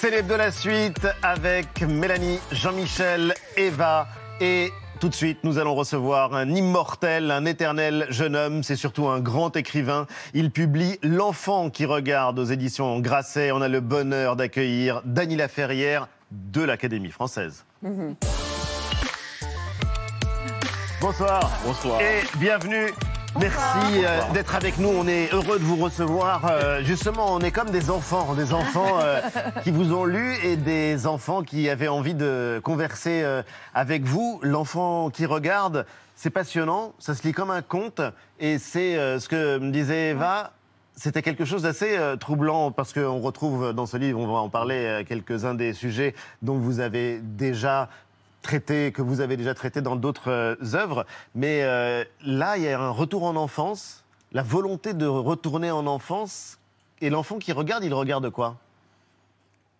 célèbre de la suite avec Mélanie, Jean-Michel, Eva et tout de suite, nous allons recevoir un immortel, un éternel jeune homme. C'est surtout un grand écrivain. Il publie L'enfant qui regarde aux éditions Grasset. On a le bonheur d'accueillir Dany Laferrière de l'Académie française. Bonsoir. Bonsoir. Et bienvenue. Merci euh, d'être avec nous. On est heureux de vous recevoir. Euh, justement, on est comme des enfants, des enfants euh, qui vous ont lu et des enfants qui avaient envie de converser avec vous. L'enfant qui regarde, c'est passionnant. Ça se lit comme un conte et c'est ce que me disait Eva. C'était quelque chose d'assez troublant parce qu'on retrouve dans ce livre, on va en parler, quelques-uns des sujets dont vous avez déjà traité, que vous avez déjà traité dans d'autres euh, œuvres. Mais euh, là, il y a un retour en enfance, la volonté de retourner en enfance. Et l'enfant qui regarde, il regarde quoi?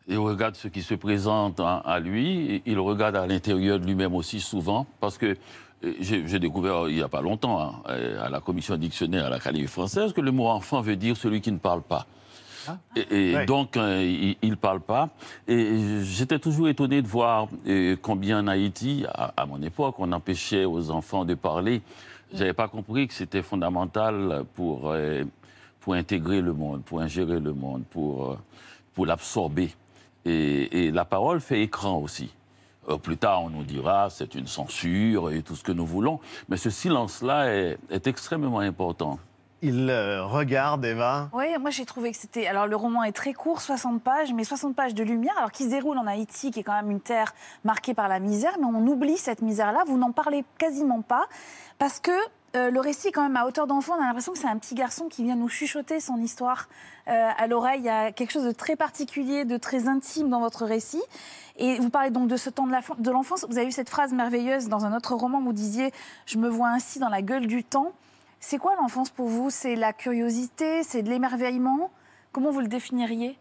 Il regarde ce qui se présente à, lui, il regarde à l'intérieur de lui-même aussi souvent, parce que euh, j'ai découvert il n'y a pas longtemps, hein, à la commission dictionnaire à l'Académie française, que le mot enfant veut dire celui qui ne parle pas. Et, et Ouais. donc, euh, il ne parle pas. Et j'étais toujours étonné de voir euh, combien en Haïti, à, à mon époque, on empêchait aux enfants de parler. Je n'avais pas compris que c'était fondamental pour, euh, pour intégrer le monde, pour ingérer le monde, pour, pour l'absorber. Et, et la parole fait écran aussi. Euh, plus tard, on nous dira c'est une censure et tout ce que nous voulons. Mais ce silence-là est, est extrêmement important. Il euh, regarde, Eva. Oui, moi j'ai trouvé que c'était. Alors le roman est très court, 60 pages, mais 60 pages de lumière, alors qui se déroule en Haïti, qui est quand même une terre marquée par la misère, mais on oublie cette misère-là, vous n'en parlez quasiment pas, parce que euh, le récit est quand même à hauteur d'enfant, on a l'impression que c'est un petit garçon qui vient nous chuchoter son histoire euh, à l'oreille. Il y a quelque chose de très particulier, de très intime dans votre récit. Et vous parlez donc de ce temps de l'enfance. Vous avez eu cette phrase merveilleuse dans un autre roman où vous disiez Je me vois ainsi dans la gueule du temps. C'est quoi l'enfance pour vous? C'est la curiosité? C'est de l'émerveillement? Comment vous le définiriez?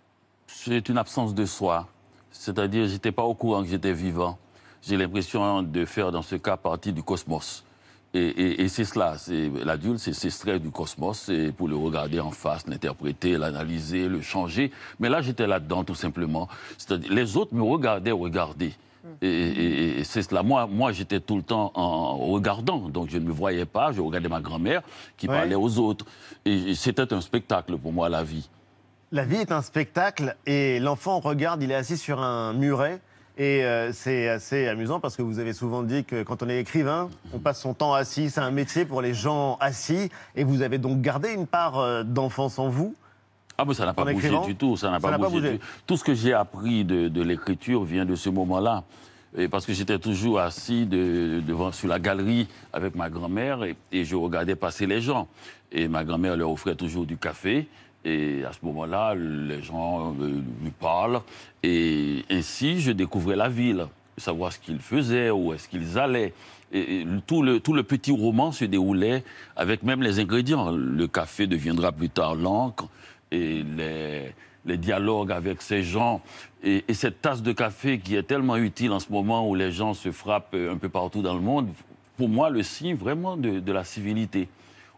C'est une absence de soi. C'est-à-dire, j'étais pas au courant que j'étais vivant. J'ai l'impression de faire, dans ce cas, partie du cosmos. Et, et- et c'est cela. C'est, l'adulte, c'est s'extraire du cosmos pour le regarder en face, l'interpréter, l'analyser, le changer. Mais là, j'étais là-dedans, tout simplement. C'est-à-dire, les autres me regardaient regarder. Et, et- et c'est cela. Moi, moi j'étais tout le temps en regardant. Donc, je ne me voyais pas. Je regardais ma grand-mère qui Ouais. parlait aux autres. Et c'était un spectacle pour moi, la vie. La vie est un spectacle et l'enfant regarde, il est assis sur un muret. Et euh, c'est assez amusant parce que vous avez souvent dit que quand on est écrivain, on passe son temps assis. C'est un métier pour les gens assis. Et vous avez donc gardé une part euh, d'enfance en vous? Ah, mais ça n'a pas bougé du tout. Ça n'a pas, bougé, du tout. Tout ce que j'ai appris de, de l'écriture vient de ce moment-là. Parce que j'étais toujours assis de- devant, sur la galerie avec ma grand-mère et, et je regardais passer les gens. Et ma grand-mère leur offrait toujours du café. Et à ce moment-là, les gens euh, lui parlent. Et ainsi, je découvrais la ville, savoir ce qu'ils faisaient, où est-ce qu'ils allaient. Tout, le, tout le petit roman se déroulait avec même les ingrédients. Le café deviendra plus tard l'encre et les, dialogues avec ces gens. Et, et cette tasse de café qui est tellement utile en ce moment où les gens se frappent un peu partout dans le monde, pour moi, le signe vraiment de la civilité.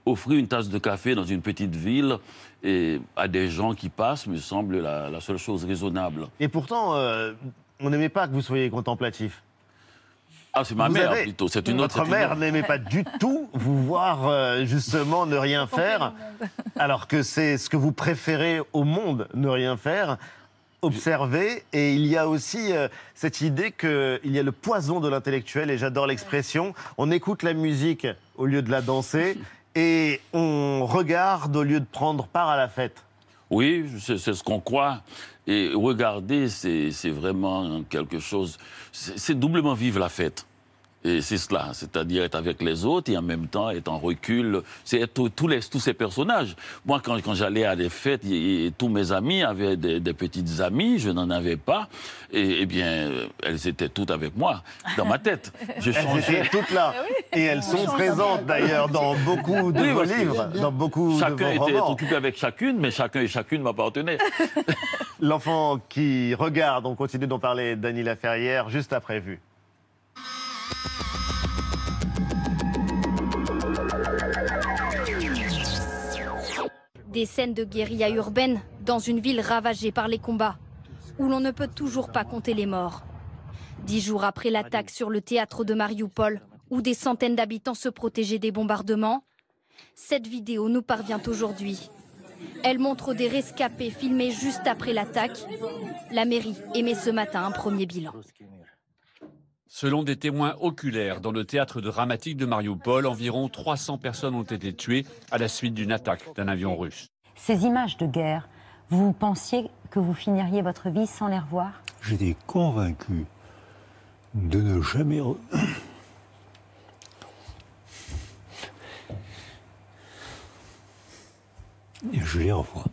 Offrir une tasse de café dans une petite ville et à des gens qui passent me semble la, la seule chose raisonnable. Et pourtant, euh, on n'aimait pas que vous soyez contemplatif. Ah, c'est ma Vous mère avez- plutôt. C'est une autre. Votre mère n'aimait pas du tout vous voir euh, justement ne rien faire, alors que c'est ce que vous préférez au monde, ne rien faire. Observer, et il y a aussi euh, cette idée qu'il y a le poison de l'intellectuel, et j'adore l'expression. On écoute la musique au lieu de la danser, et on regarde au lieu de prendre part à la fête. Oui, c'est ce qu'on croit. Et regarder, c'est vraiment quelque chose. C'est doublement vivre la fête. Et c'est cela, c'est-à-dire être avec les autres et en même temps être en recul. C'est être tous, les, tous ces personnages. Moi, quand, quand j'allais à des fêtes, et, et tous mes amis avaient des, des petites amies, je n'en avais pas. Et, eh bien, elles étaient toutes avec moi, dans ma tête. Je Elles changeais. étaient toutes là. Et elles sont présentes d'ailleurs dans beaucoup de Oui, vos livres, dans beaucoup de Chacun vos était romans. occupé avec chacune, mais chacun et chacune m'appartenaient. L'enfant qui regarde, on continue d'en parler, Dany Laferrière, juste après vue. Des scènes de guérilla urbaine dans une ville ravagée par les combats. où l'on ne peut toujours pas compter les morts. Dix jours après l'attaque sur le théâtre de Mariupol, où des centaines d'habitants se protégeaient des bombardements, cette vidéo nous parvient aujourd'hui. Elle montre des rescapés filmés juste après l'attaque. La mairie émet ce matin un premier bilan. Selon des témoins oculaires dans le théâtre dramatique de Mariupol, environ 300 personnes ont été tuées à la suite d'une attaque d'un avion russe. Ces images de guerre, vous pensiez que vous finiriez votre vie sans les revoir? J'étais convaincu de ne jamais... Et je les revois.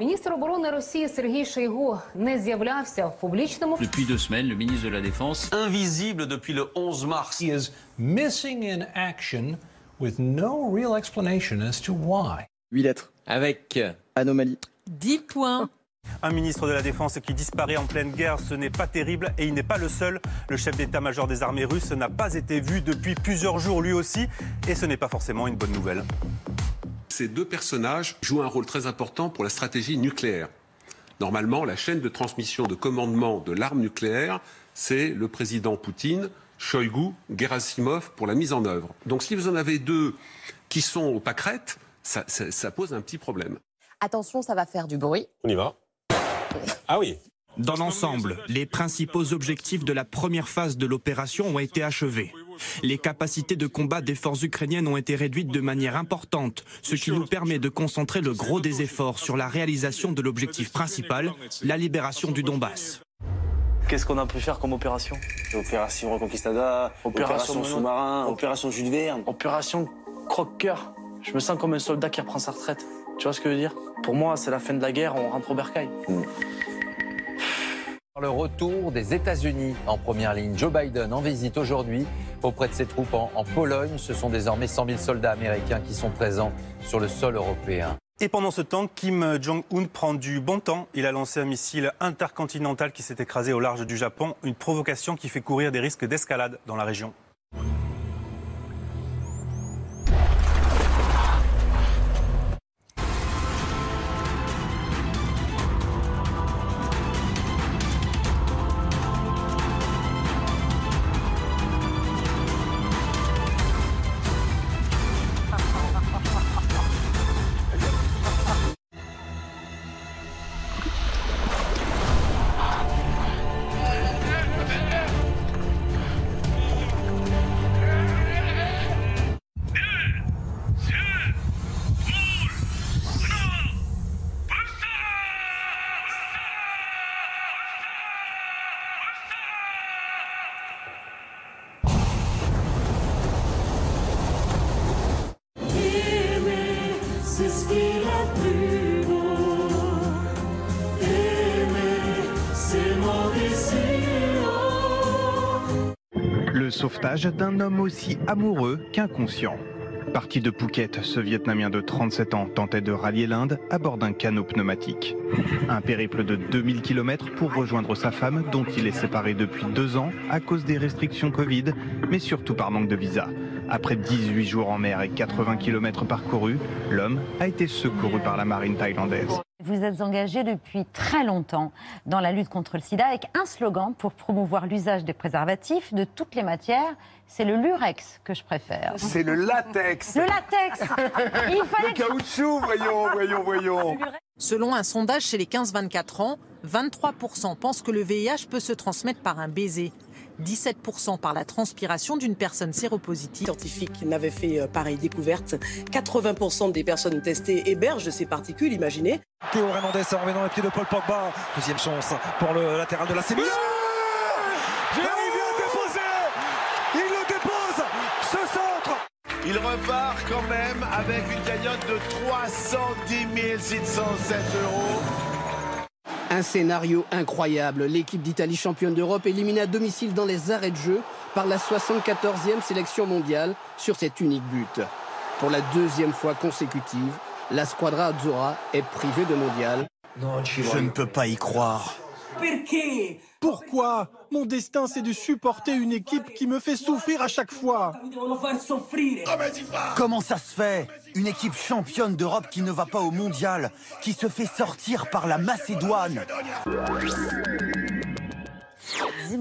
Міністр оборони Росії Сергій Шойгу не з'являвся в публічному. Depuis deux semaines, le ministre de la Défense, invisible depuis le 11 mars, he is missing in action with no real explanation as to why. 8 lettres. avec Anomalie. 10 points. Un ministre de la Défense qui disparaît en pleine guerre, ce n'est pas terrible et il n'est pas le seul. Le chef d'état-major des armées russes n'a pas été vu depuis plusieurs jours lui aussi et ce n'est pas forcément une bonne nouvelle. Ces deux personnages jouent un rôle très important pour la stratégie nucléaire. Normalement, la chaîne de transmission de commandement de l'arme nucléaire, c'est le président Poutine, Shoigu, Gerasimov pour la mise en œuvre. Donc si vous en avez deux qui sont aux pâquerettes, ça, ça, ça pose un petit problème. Attention, ça va faire du bruit. On y va. Ah oui. Dans l'ensemble, les principaux objectifs de la première phase de l'opération ont été achevés. Les capacités de combat des forces ukrainiennes ont été réduites de manière importante, ce qui nous permet de concentrer le gros des efforts sur la réalisation de l'objectif principal, la libération du Donbass. Qu'est-ce qu'on a pu faire comme opération? Opération Reconquistada, opération, sous-marin, opération Jules Verne. Opération croque-cœur. Je me sens comme un soldat qui reprend sa retraite. Tu vois ce que je veux dire? Pour moi, c'est la fin de la guerre, on rentre au bercail. Le retour des États-Unis en première ligne. Joe Biden en visite aujourd'hui auprès de ses troupes en, Pologne. Ce sont désormais 100 000 soldats américains qui sont présents sur le sol européen. Et pendant ce temps, Kim Jong-un prend du bon temps. Il a lancé un missile intercontinental qui s'est écrasé au large du Japon, une provocation qui fait courir des risques d'escalade dans la région. Sauvetage d'un homme aussi amoureux qu'inconscient. Parti de Phuket, ce Vietnamien de 37 ans tentait de rallier l'Inde à bord d'un canot pneumatique. Un périple de 2000 km pour rejoindre sa femme, dont il est séparé depuis deux ans à cause des restrictions Covid, mais surtout par manque de visa. Après 18 jours en mer et 80 km parcourus, l'homme a été secouru par la marine thaïlandaise. Vous êtes engagé depuis très longtemps dans la lutte contre le sida avec un slogan pour promouvoir l'usage des préservatifs de toutes les matières. C'est le lurex que je préfère. C'est le latex. Le latex Il fallait... Le caoutchouc, voyons, voyons, voyons. Selon un sondage chez les 15-24 ans, 23% pensent que le VIH peut se transmettre par un baiser. 17% par la transpiration d'une personne séropositive. Scientifiques n'avaient fait pareille découverte. 80% des personnes testées hébergent ces particules, imaginez. Théo Hernandez en remet dans les pieds de Paul Pogba. Deuxième chance pour le latéral de la CB. Jérémy vient déposer Il le dépose Ce centre Il repart quand même avec une cagnotte de 310 607 euros. Un scénario incroyable. L'équipe d'Italie championne d'Europe éliminée à domicile dans les arrêts de jeu par la 74e sélection mondiale sur cet unique but. Pour la deuxième fois consécutive, la Squadra Azzurra est privée de mondial. Je ne peux pas y croire. Pourquoi? Mon destin, c'est de supporter une équipe qui me fait souffrir à chaque fois. Comment ça se fait? Une équipe championne d'Europe qui ne va pas au mondial, qui se fait sortir par la Macédoine.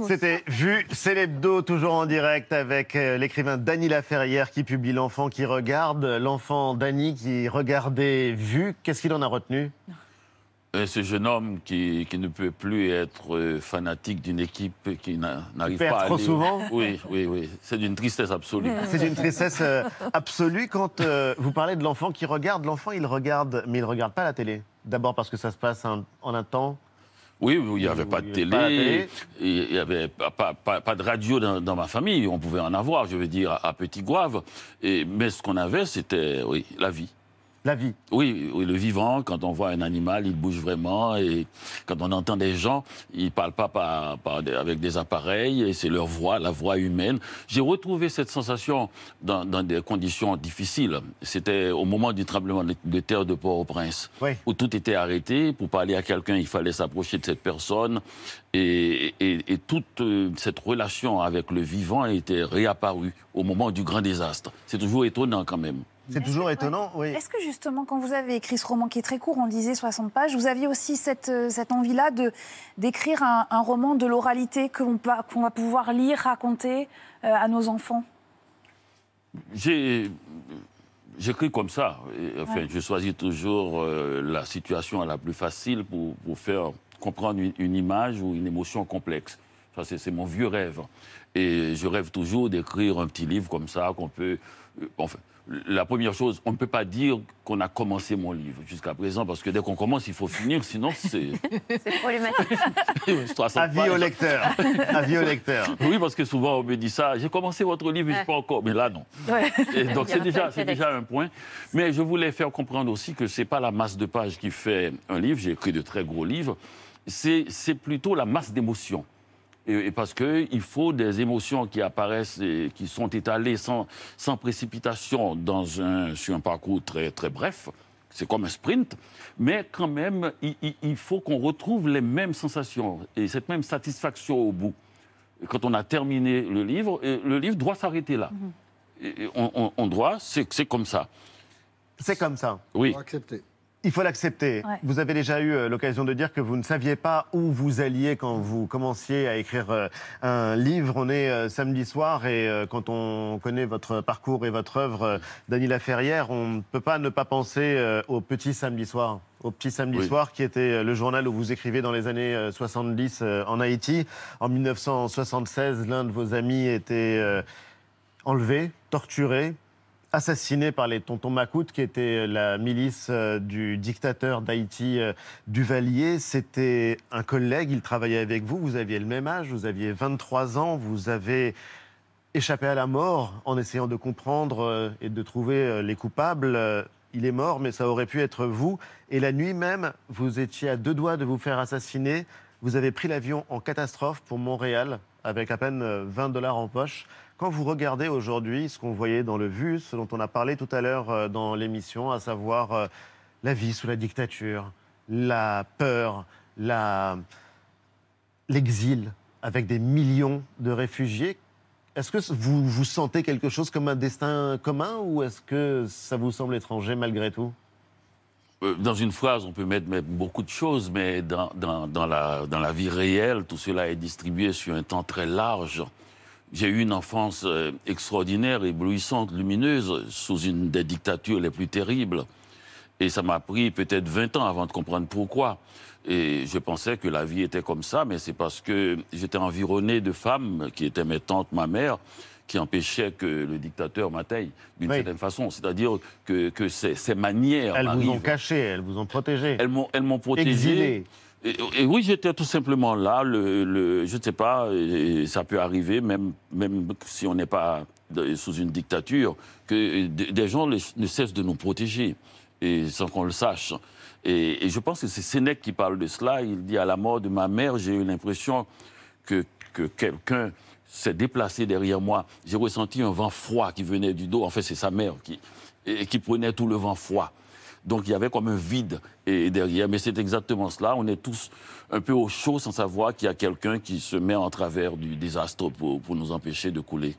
C'était Vu, c'est l'hebdo, toujours en direct avec euh, l'écrivain Dany Laferrière qui publie L'enfant qui regarde. L'enfant Dany qui regardait Vu, qu'est-ce qu'il en a retenu? Euh, ce jeune homme qui, qui ne peut plus être euh, fanatique d'une équipe qui n'a- n'arrive pas à trop aller- souvent Oui, oui, oui. C'est d'une tristesse absolue. C'est d'une tristesse euh, absolue quand euh, vous parlez de l'enfant qui regarde. L'enfant, il regarde, mais il ne regarde pas la télé. D'abord parce que ça se passe en, en un temps. Oui, il n'y avait pas de télé, pas il n'y avait pas, pas- pas- pas de radio dans, dans ma famille. On pouvait en avoir, je veux dire, à, à Petit Gouave. Et, mais ce qu'on avait, c'était, oui, la vie. La vie. Oui, oui, le vivant, quand on voit un animal, il bouge vraiment. Et quand on entend des gens, ils ne parlent pas par- par des- avec des appareils, et c'est leur voix, la voix humaine. J'ai retrouvé cette sensation dans, dans des conditions difficiles. C'était au moment du tremblement de, terre de Port-au-Prince, où tout était arrêté. Pour parler à quelqu'un, il fallait s'approcher de cette personne. Et, et- et toute euh, cette relation avec le vivant était réapparue au moment du grand désastre. C'est toujours étonnant quand même. C'est toujours étonnant, oui. Est-ce que justement, quand vous avez écrit ce roman qui est très court, on disait 60 pages, vous aviez aussi cette, euh, cette envie-là de, d'écrire un, un roman de l'oralité qu'on, va pouvoir lire, raconter euh, à nos enfants? J'ai. J'écris comme ça. Enfin, Ouais. Je choisis toujours euh, la situation la plus facile pour, pour faire comprendre une, une image ou une émotion complexe. Ça, c'est, c'est mon vieux rêve. Et je rêve toujours d'écrire un petit livre comme ça qu'on peut. euh, enfin, la première chose, on ne peut pas dire qu'on a commencé mon livre jusqu'à présent, parce que dès qu'on commence, il faut finir, sinon c'est. C'est problématique. Avis au lecteur. Avis au lecteur. Oui, parce que souvent on me dit ça. J'ai commencé votre livre, mais je ne sais pas encore. Mais là, non. Et donc c'est déjà, déjà un point. Mais je voulais faire comprendre aussi que ce n'est pas la masse de pages qui fait un livre. J'ai écrit de très gros livres. C'est plutôt la masse d'émotions. Et, et parce qu'il faut des émotions qui apparaissent et qui sont étalées sans, sans précipitation dans un, sur un parcours très, très bref. C'est comme un sprint. Mais quand même, il, il- il faut qu'on retrouve les mêmes sensations et cette même satisfaction au bout. Quand on a terminé le livre, et le livre doit s'arrêter là. Et on, on- on doit, c'est c'est comme ça. C'est comme ça. Oui. Il faut l'accepter. Ouais. Vous avez déjà eu euh, l'occasion de dire que vous ne saviez pas où vous alliez quand vous commenciez à écrire euh, un livre. On est euh, samedi soir et quand on connaît votre parcours et votre œuvre, Dany Laferrière, on ne peut pas ne pas penser au petit samedi soir. Au petit samedi Oui. soir qui était le journal où vous écrivez dans les années euh, 70 euh, en Haïti. En 1976, l'un de vos amis était enlevé, torturé, assassiné par les tontons Macoutes, qui était la milice euh, du dictateur d'Haïti, euh, Duvalier. C'était un collègue, il travaillait avec vous, vous aviez le même âge, vous aviez 23 ans, vous avez échappé à la mort en essayant de comprendre euh, et de trouver euh, les coupables. Euh, Il est mort, mais ça aurait pu être vous. Et la nuit même, vous étiez à deux doigts de vous faire assassiner. Vous avez pris l'avion en catastrophe pour Montréal avec à peine euh, 20 dollars en poche. Quand vous regardez aujourd'hui ce qu'on voyait dans le VU, ce dont on a parlé tout à l'heure euh, dans l'émission, à savoir euh, la vie sous la dictature, la peur, l'exil avec des millions de réfugiés, est-ce que vous, vous sentez quelque chose comme un destin commun ou est-ce que ça vous semble étranger malgré tout? Euh, Dans une phrase, on peut mettre, mettre beaucoup de choses, mais dans, dans- dans la, dans la vie réelle, tout cela est distribué sur un temps très large. J'ai eu une enfance euh, extraordinaire, éblouissante, lumineuse, sous une des dictatures les plus terribles. Et ça m'a pris peut-être 20 ans avant de comprendre pourquoi. Et je pensais que la vie était comme ça, mais c'est parce que j'étais environné de femmes qui étaient mes tantes, ma mère, qui empêchaient que le dictateur m'atteigne d'une certaine façon. C'est-à-dire que, que ces, ces manières. Elles vous ont caché, elles vous ont protégé. Elles m'ont, elles m'ont protégé. Exilé. Et, et oui, j'étais tout simplement là. Le, le- je ne sais pas, ça peut arriver, même, même si on n'est pas sous une dictature, que des gens ne cessent de nous protéger, et sans qu'on le sache. Et, et je pense que c'est Sénèque qui parle de cela. Il dit à la mort de ma mère, j'ai eu l'impression que, que quelqu'un s'est déplacé derrière moi. J'ai ressenti un vent froid qui venait du dos. En fait, c'est sa mère qui, qui prenait tout le vent froid. Donc il y avait comme un vide et derrière. Mais c'est exactement cela. On est tous un peu au chaud sans savoir qu'il y a quelqu'un qui se met en travers du désastre pour, pour nous empêcher de couler.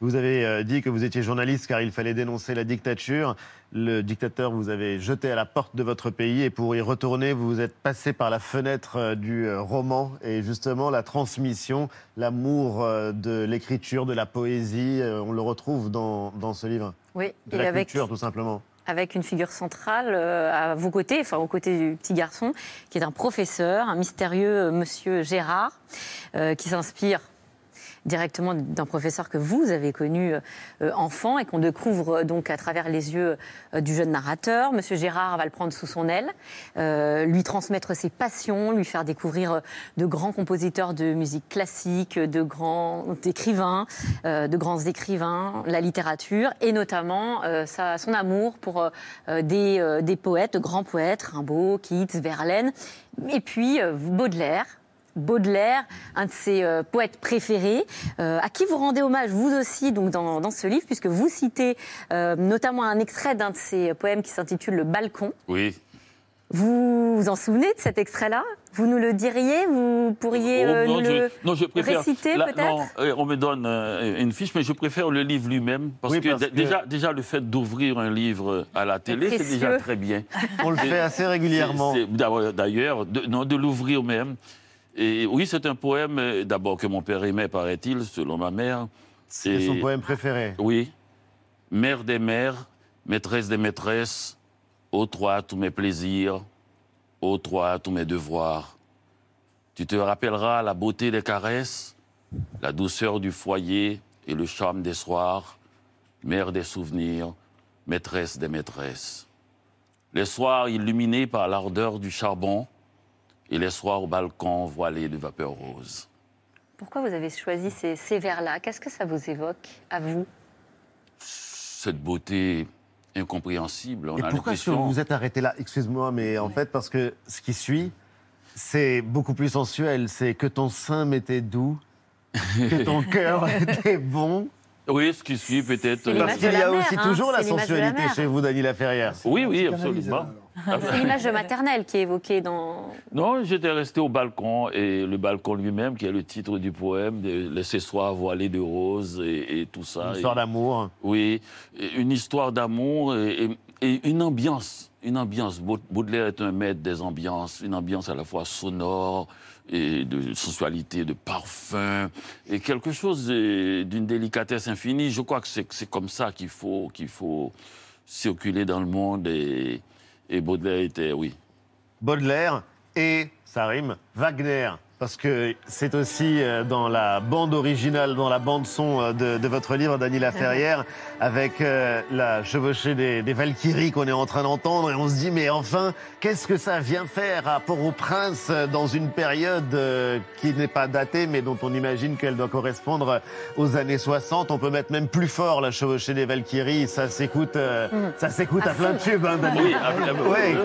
Vous avez euh, dit que vous étiez journaliste car il fallait dénoncer la dictature. Le dictateur vous avez jeté à la porte de votre pays et pour y retourner, vous vous êtes passé par la fenêtre euh, du euh, roman et justement la transmission, l'amour de l'écriture, de la poésie, on le retrouve dans, dans ce livre. Oui, De et la avec, culture tout simplement. avec une figure centrale à vos côtés, enfin aux côtés du petit garçon, qui est un professeur, un mystérieux monsieur Gérard, euh, qui s'inspire directement d'un professeur que vous avez connu euh, enfant et qu'on découvre euh, donc à travers les yeux euh, du jeune narrateur. Monsieur Gérard va le prendre sous son aile, euh, lui transmettre ses passions, lui faire découvrir de grands compositeurs de musique classique, de grands écrivains, euh, de grands écrivains, la littérature et notamment euh, sa- son amour pour des, des poètes, de grands poètes, Rimbaud, Keats, Verlaine, et puis Baudelaire. Baudelaire, un de ses euh, poètes préférés, euh, à qui vous rendez hommage vous aussi donc dans, dans ce livre, puisque vous citez euh, notamment un extrait d'un de ses poèmes qui s'intitule Le Balcon. Oui. Vous vous en souvenez de cet extrait-là? Vous nous le diriez? Vous pourriez Oh, euh, non, nous je, le non, je préfère. réciter peut-être? non, on me donne euh, une fiche, mais je préfère le livre lui-même. Parce, Oui, que, parce d- que- Déjà, déjà, le fait d'ouvrir un livre à la télé, c'est déjà très bien. On le fait assez régulièrement. D'ailleurs, de, non, de l'ouvrir même. Et oui, c'est un poème, euh, d'abord, que mon père aimait, paraît-il, selon ma mère. C'est son poème préféré. Oui. Mère des mères, maîtresse des maîtresses, ô toi tous mes plaisirs, ô toi tous mes devoirs. Tu te rappelleras la beauté des caresses, la douceur du foyer et le charme des soirs, mère des souvenirs, maîtresse des maîtresses. Les soirs illuminés par l'ardeur du charbon et les soirs au balcon voilés de vapeur rose. Pourquoi vous avez choisi ces, ces vers-là Qu'est-ce que ça vous évoque à vous? Cette beauté incompréhensible, on Et a pourquoi est-ce que l'impression... vous vous êtes arrêté là? Excuse-moi, mais en fait, parce que ce qui suit, c'est beaucoup plus sensuel. C'est que ton sein m'était doux, que ton cœur était bon. Oui, ce qui suit peut-être. euh, Parce qu'il y a aussi toujours la sensualité chez vous, Dany Laferrière. Oui, oui, absolument. C'est l'image maternelle qui est évoquée dans. Non, j'étais resté au balcon et le balcon lui-même, qui est le titre du poème, soir voilé de roses et, et tout ça. Une histoire d'amour. Oui, une histoire d'amour et, et- et une ambiance. Une ambiance. Baud- Baudelaire est un maître des ambiances, une ambiance à la fois sonore et de sensualité, de parfum, et quelque chose d'une délicatesse infinie. Je crois que c'est comme ça qu'il faut, faut circuler dans le monde et, Baudelaire était, oui. Baudelaire et, ça rime, Wagner. Parce que c'est aussi euh, dans la bande originale, dans la bande son euh, de, de votre livre, Dany Laferrière, avec euh, la chevauchée des, des Valkyries qu'on est en train d'entendre. Et on se dit, mais enfin, qu'est-ce que ça vient faire à Port-au-Prince euh, dans une période euh, qui n'est pas datée, mais dont on imagine qu'elle doit correspondre aux années 60 On peut mettre même plus fort la chevauchée des Valkyries. Ça s'écoute, euh, ça s'écoute à, plein de tubes, hein. Oui, ah, ah, oui, Ouais.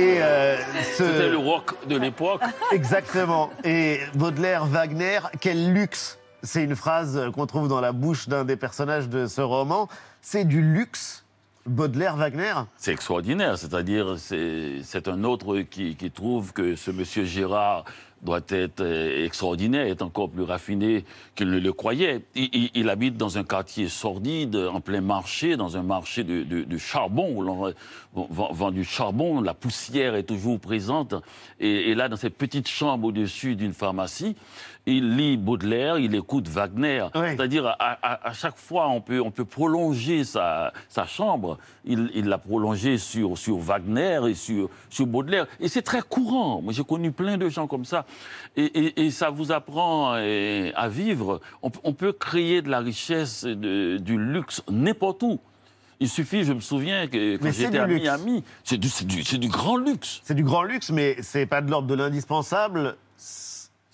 Et euh, ce- C'était le rock de l'époque. Exactement. Et Baudelaire, Wagner, quel luxe C'est une phrase qu'on trouve dans la bouche d'un des personnages de ce roman. C'est du luxe, Baudelaire, Wagner C'est extraordinaire, c'est-à-dire c'est un autre qui, trouve que ce monsieur Gérard doit être extraordinaire, est encore plus raffiné qu'il ne le croyait. Il, habite dans un quartier sordide, en plein marché, dans un marché de, charbon, vend, vend du charbon, la poussière est toujours présente. Et, et là, dans cette petite chambre au-dessus d'une pharmacie, il lit Baudelaire, il écoute Wagner. C'est-à-dire, à, à- à chaque fois, on peut, on peut prolonger sa, sa chambre. Il l'a prolongé sur, sur Wagner et sur, sur Baudelaire. Et c'est très courant. Moi, j'ai connu plein de gens comme ça. Et, et- et ça vous apprend euh, à vivre. On, peut- on peut créer de la richesse, de- du luxe n'importe où. Il suffit, je me souviens que quand Mais c'est j'étais du à. Miami, c'est du, du grand luxe. C'est du grand luxe, mais c'est pas de l'ordre de l'indispensable.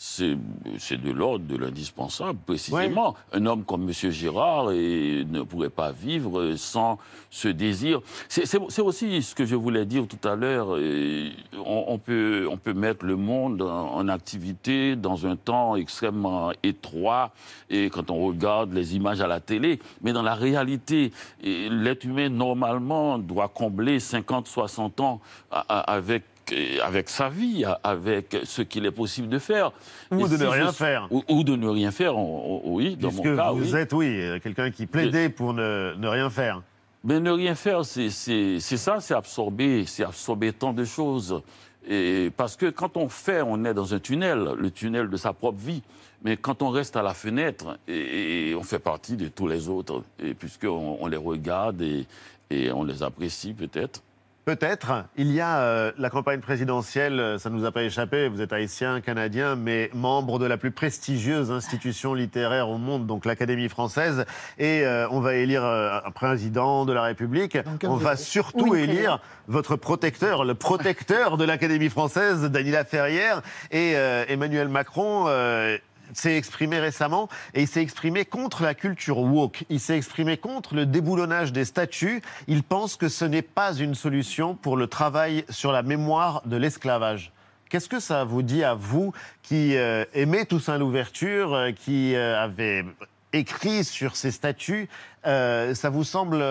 C'est de l'ordre de l'indispensable, précisément. Un homme comme M. Girard et, ne pourrait pas vivre sans ce désir. C'est aussi ce que je voulais dire tout à l'heure. On, on peut, on peut mettre le monde en, en activité dans un temps extrêmement étroit et quand on regarde les images à la télé. Mais dans la réalité, l'être humain, normalement, doit combler 50, 60 ans avec avec, avec sa vie, avec ce qu'il est possible de faire. Ou Et de ne rien je- faire. Ou, ou de ne rien faire, on- on- oui, dans Puisque mon cas, vous oui. êtes, oui, euh, quelqu'un qui plaidait pour ne, ne rien faire. Mais ne rien faire, c'est ça, c'est absorber, c'est absorber tant de choses. Et parce que quand on fait, on est dans un tunnel, le tunnel de sa propre vie. Mais quand on reste à la fenêtre, et, et on fait partie de tous les autres, puisqu'on on les regarde et, et on les apprécie peut-être. Peut-être. Il y a euh, la campagne présidentielle, euh, ça ne nous a pas échappé, vous êtes haïtien, canadien, mais membre de la plus prestigieuse institution littéraire au monde, donc l'Académie française. Et euh, on va élire euh, un président de la République. On va surtout élire votre protecteur, le protecteur de l'Académie française, Daniela Ferrière. Et euh, Emmanuel Macron euh, s'est exprimé récemment et il s'est exprimé contre la culture woke. Il s'est exprimé contre le déboulonnage des statuts. Il pense que ce n'est pas une solution pour le travail sur la mémoire de l'esclavage. Qu'est-ce que ça vous dit à vous qui euh, aimez Toussaint l'ouverture, euh, qui euh, avez écrit sur ces statuts Euh, Ça vous semble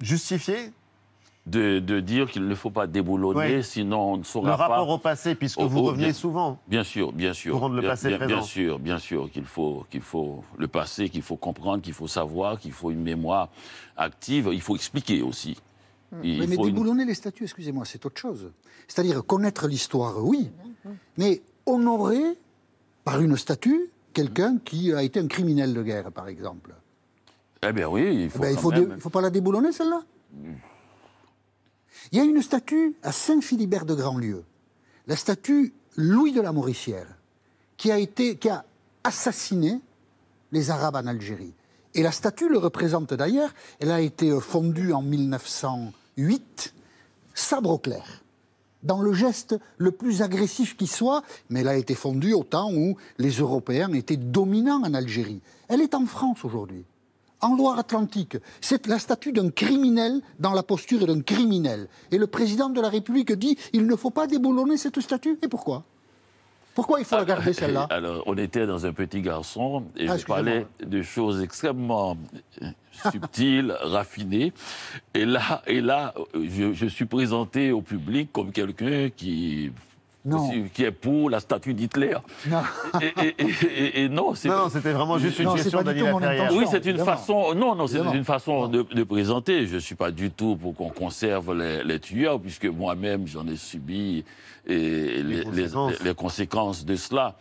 justifié? De, de dire qu'il ne faut pas déboulonner, Oui. sinon on ne saura Le pas. rapport au passé, puisque Oh, vous revenez bien- souvent. Bien sûr, bien sûr. Pour rendre le bien, passé bien, présent. Bien sûr, bien sûr qu'il faut, qu'il faut le passé, qu'il faut comprendre, qu'il faut savoir, qu'il faut une mémoire active. Il faut expliquer aussi. Il Oui, mais une- déboulonner les statuts, excusez-moi, c'est autre chose. C'est-à-dire connaître l'histoire, oui, mais honorer par une statue quelqu'un qui a été un criminel de guerre, par exemple. Eh bien oui, il Eh faut. ben, il faut, dé- faut pas la déboulonner, celle-là Il y a une statue à Saint-Philibert de Grandlieu, la statue Louis de la Mauricière, qui a, été, qui a assassiné les Arabes en Algérie. Et la statue le représente d'ailleurs, elle a été fondue en 1908, sabre au clair, dans le geste le plus agressif qui soit, mais elle a été fondue au temps où les Européens étaient dominants en Algérie. Elle est en France aujourd'hui en Loire-Atlantique. C'est la statue d'un criminel dans la posture d'un criminel. Et le président de la République dit il ne faut pas déboulonner cette statue. Et pourquoi? Pourquoi il faut la garder celle-là? Alors, on était dans un petit garçon et Ah, je parlais de choses extrêmement subtiles, raffinées. Et là, et là je, je suis présenté au public comme quelqu'un qui, Non. qui est pour la statue d'Hitler? Non. Et, et- et- et- et non, c'est Non, non, c'était vraiment juste une question intention. oui, c'est une évidemment. façon. Non, non, c'est une façon de, de présenter. Je ne suis pas du tout pour qu'on conserve les, les tueurs, puisque moi-même j'en ai subi et les, conséquences. les- les conséquences de cela.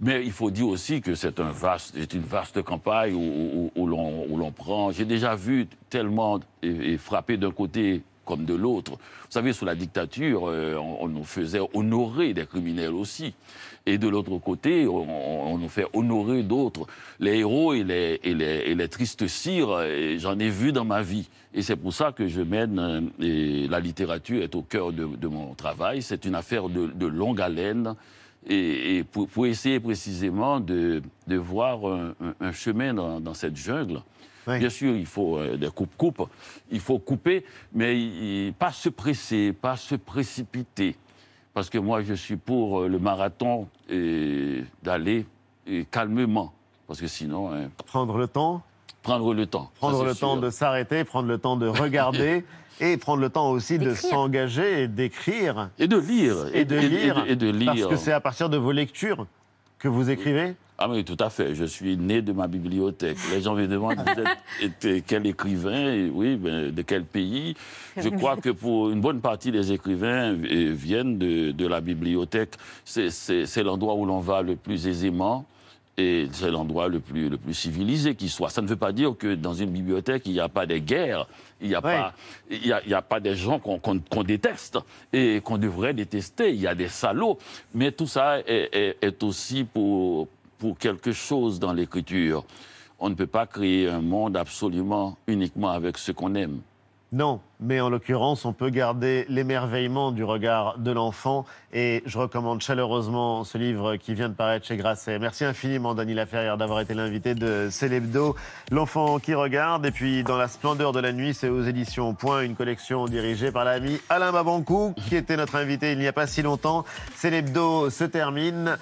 Mais il faut dire aussi que c'est un vaste, c'est une vaste campagne où, où- où l'on où l'on prend. J'ai déjà vu tellement et, et frappé d'un côté comme de l'autre. Vous savez, sous la dictature, euh, on, nous faisait honorer des criminels aussi. Et de l'autre côté, on, nous fait honorer d'autres. Les héros et les, et les, et les tristes cires, euh, j'en ai vu dans ma vie. Et c'est pour ça que je mène, euh, et la littérature est au cœur de, mon travail. C'est une affaire de, longue haleine. Et, pour, essayer précisément de, de voir un, chemin dans cette jungle. Bien sûr, il faut euh, des coupes-coupes, il faut couper, mais il- pas se presser, pas se précipiter. Parce que moi, je suis pour euh, le marathon et d'aller et calmement. Parce que sinon. hein, Prendre le temps Prendre le temps. Prendre le temps de s'arrêter, prendre le temps de regarder et prendre le temps aussi de s'engager et d'écrire. Et de lire. Et de Et- et- lire. et de lire. Parce que c'est à partir de vos lectures que vous écrivez Ah oui, tout à fait. Je suis né de ma bibliothèque. Les gens me demandent vous êtes, quel écrivain Et Oui, ben, de quel pays? Je crois que pour une bonne partie des écrivains euh, viennent de, de la bibliothèque. C'est l'endroit où l'on va le plus aisément. Et c'est l'endroit le plus, le plus civilisé qui soit. Ça ne veut pas dire que dans une bibliothèque, il n'y a pas des guerres, il n'y a, pas- il y a, il y a pas des gens qu'on déteste et qu'on devrait détester. Il y a des salauds. Mais tout ça est, est- est aussi pour, pour quelque chose dans l'écriture. On ne peut pas créer un monde absolument uniquement avec ce qu'on aime. Non, mais en l'occurrence, on peut garder l'émerveillement du regard de l'enfant. Et je recommande chaleureusement ce livre qui vient de paraître chez Grasset. Merci infiniment, Dany Laferrière, d'avoir été l'invité de Célébdo. L'enfant qui regarde. Et puis, dans la splendeur de la nuit, c'est aux éditions Point, une collection dirigée par l'ami Alain Babankou, qui était notre invité il n'y a pas si longtemps. Célébdo se termine.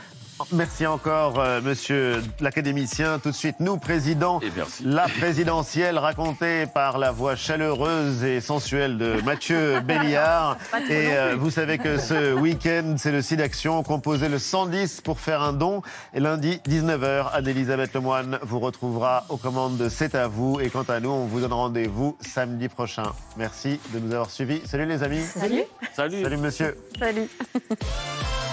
Merci encore, euh, monsieur l'académicien. Tout de suite, nous, président, Et merci. la présidentielle racontée par la voix chaleureuse et sensuelle de Mathieu Béliard. Et euh, vous savez que ce week-end, c'est le site d'action. Composez le 110 pour faire un don. Et lundi, 19h, Anne-Elisabeth Lemoine vous retrouvera aux commandes de C'est à vous. Et quant à nous, on vous donne rendez-vous samedi prochain. Merci de nous avoir suivis. Salut les amis. Salut. Salut. Salut monsieur. Salut.